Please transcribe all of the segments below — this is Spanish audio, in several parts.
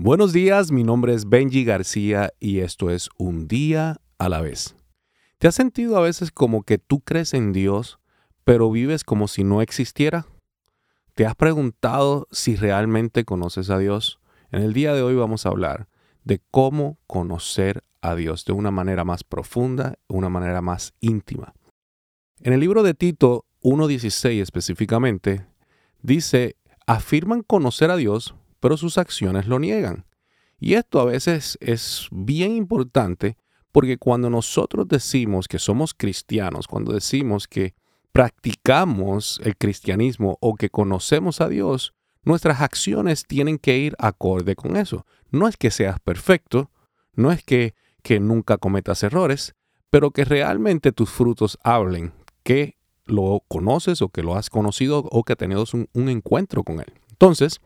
Buenos días, mi nombre es Benji García y esto es Un día a la vez. ¿Te has sentido a veces como que tú crees en Dios, pero vives como si no existiera? ¿Te has preguntado si realmente conoces a Dios? En el día de hoy vamos a hablar de cómo conocer a Dios de una manera más profunda, una manera más íntima. En el libro de Tito 1.16 específicamente, dice, afirman conocer a Dios, pero sus acciones lo niegan. Y esto a veces es bien importante porque cuando nosotros decimos que somos cristianos, cuando decimos que practicamos el cristianismo o que conocemos a Dios, nuestras acciones tienen que ir acorde con eso. No es que seas perfecto, no es que, que nunca cometas errores, pero que realmente tus frutos hablen que lo conoces o que lo has conocido o que has tenido un, un encuentro con él. Entonces,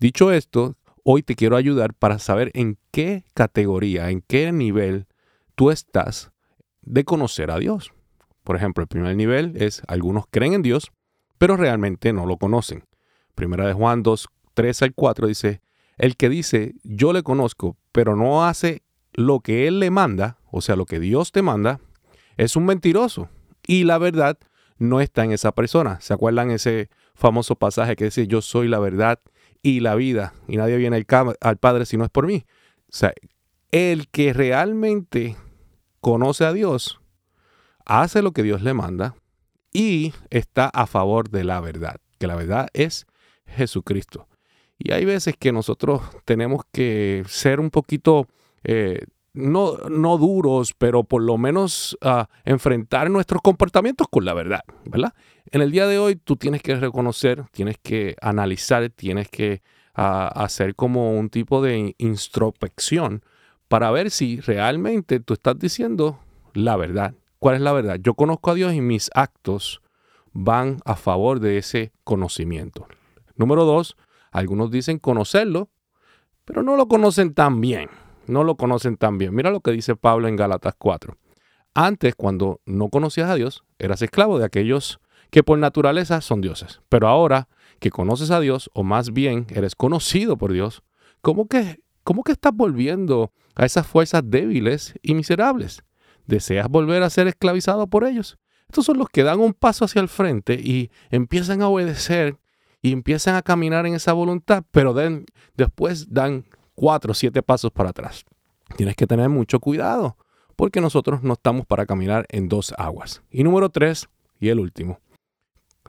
Dicho esto, hoy te quiero ayudar para saber en qué categoría, en qué nivel tú estás de conocer a Dios. Por ejemplo, el primer nivel es algunos creen en Dios, pero realmente no lo conocen. Primera de Juan 2, 3 al 4 dice, el que dice, yo le conozco, pero no hace lo que Él le manda, o sea, lo que Dios te manda, es un mentiroso. Y la verdad no está en esa persona. ¿Se acuerdan ese famoso pasaje que dice, yo soy la verdad y la vida, y nadie viene al, Padre si no es por mí. O sea, el que realmente conoce a Dios, hace lo que Dios le manda y está a favor de la verdad, que la verdad es Jesucristo. Y hay veces que nosotros tenemos que ser un poquito eh, no, no duros, pero por lo menos ah, enfrentar nuestros comportamientos con la verdad, ¿verdad? En el día de hoy tú tienes que reconocer, tienes que analizar, tienes que ah, hacer como un tipo de introspección para ver si realmente tú estás diciendo la verdad. ¿Cuál es la verdad? Yo conozco a Dios y mis actos van a favor de ese conocimiento. Número dos, algunos dicen conocerlo, pero no lo conocen tan bien no lo conocen tan bien. Mira lo que dice Pablo en Gálatas 4. Antes, cuando no conocías a Dios, eras esclavo de aquellos que por naturaleza son dioses. Pero ahora que conoces a Dios, o más bien eres conocido por Dios, ¿cómo que, cómo que estás volviendo a esas fuerzas débiles y miserables? ¿Deseas volver a ser esclavizado por ellos? Estos son los que dan un paso hacia el frente y empiezan a obedecer y empiezan a caminar en esa voluntad, pero después dan cuatro o siete pasos para atrás. Tienes que tener mucho cuidado porque nosotros no estamos para caminar en dos aguas. Y número tres, y el último,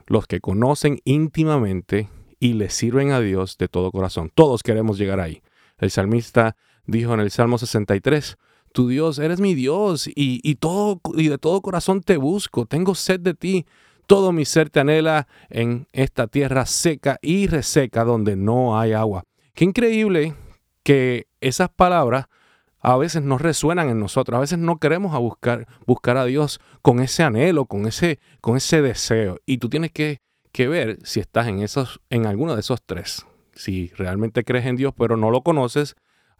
los que conocen íntimamente y le sirven a Dios de todo corazón. Todos queremos llegar ahí. El salmista dijo en el Salmo 63, tu Dios, eres mi Dios y, todo, y de todo corazón te busco, tengo sed de ti. Todo mi ser te anhela en esta tierra seca y reseca donde no hay agua. Qué increíble que esas palabras a veces no resuenan en nosotros, a veces no queremos a buscar, buscar a Dios con ese anhelo, con ese, con ese deseo. Y tú tienes que, que ver si estás en, esos, en alguno de esos tres. Si realmente crees en Dios pero no lo conoces,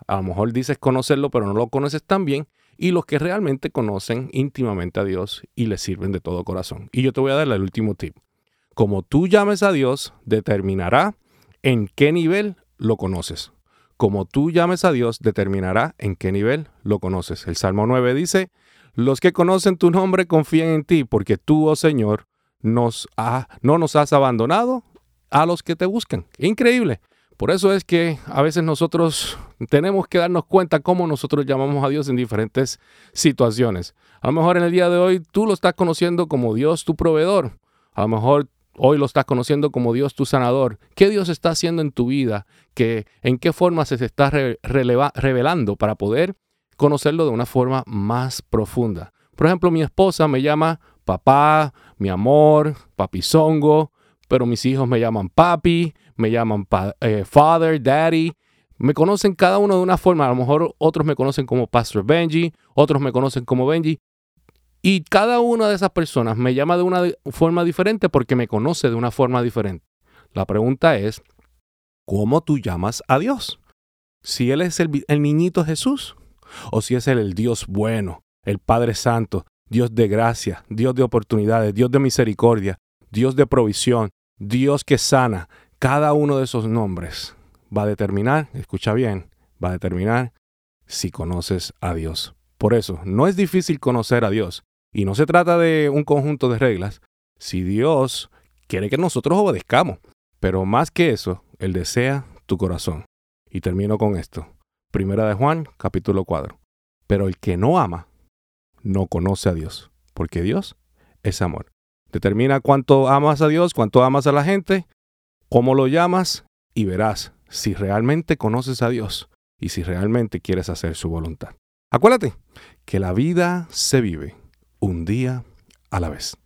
a lo mejor dices conocerlo pero no lo conoces tan bien. Y los que realmente conocen íntimamente a Dios y le sirven de todo corazón. Y yo te voy a dar el último tip. Como tú llames a Dios, determinará en qué nivel lo conoces como tú llames a Dios, determinará en qué nivel lo conoces. El Salmo 9 dice, los que conocen tu nombre confían en ti, porque tú, oh Señor, nos no nos has abandonado a los que te buscan. Increíble. Por eso es que a veces nosotros tenemos que darnos cuenta cómo nosotros llamamos a Dios en diferentes situaciones. A lo mejor en el día de hoy tú lo estás conociendo como Dios tu proveedor. A lo mejor Hoy lo estás conociendo como Dios tu sanador. ¿Qué Dios está haciendo en tu vida? ¿Qué, ¿En qué forma se está revelando para poder conocerlo de una forma más profunda? Por ejemplo, mi esposa me llama papá, mi amor, papizongo, pero mis hijos me llaman papi, me llaman eh, father, daddy. Me conocen cada uno de una forma. A lo mejor otros me conocen como Pastor Benji, otros me conocen como Benji, y cada una de esas personas me llama de una forma diferente porque me conoce de una forma diferente. La pregunta es, ¿cómo tú llamas a Dios? Si Él es el, niñito Jesús o si es el, el Dios bueno, el Padre Santo, Dios de gracia, Dios de oportunidades, Dios de misericordia, Dios de provisión, Dios que sana. Cada uno de esos nombres va a determinar, escucha bien, va a determinar si conoces a Dios. Por eso, no es difícil conocer a Dios. Y no se trata de un conjunto de reglas. Si Dios quiere que nosotros obedezcamos. Pero más que eso, Él desea tu corazón. Y termino con esto. Primera de Juan, capítulo 4. Pero el que no ama, no conoce a Dios. Porque Dios es amor. Determina cuánto amas a Dios, cuánto amas a la gente, cómo lo llamas y verás si realmente conoces a Dios y si realmente quieres hacer su voluntad. Acuérdate que la vida se vive un día a la vez.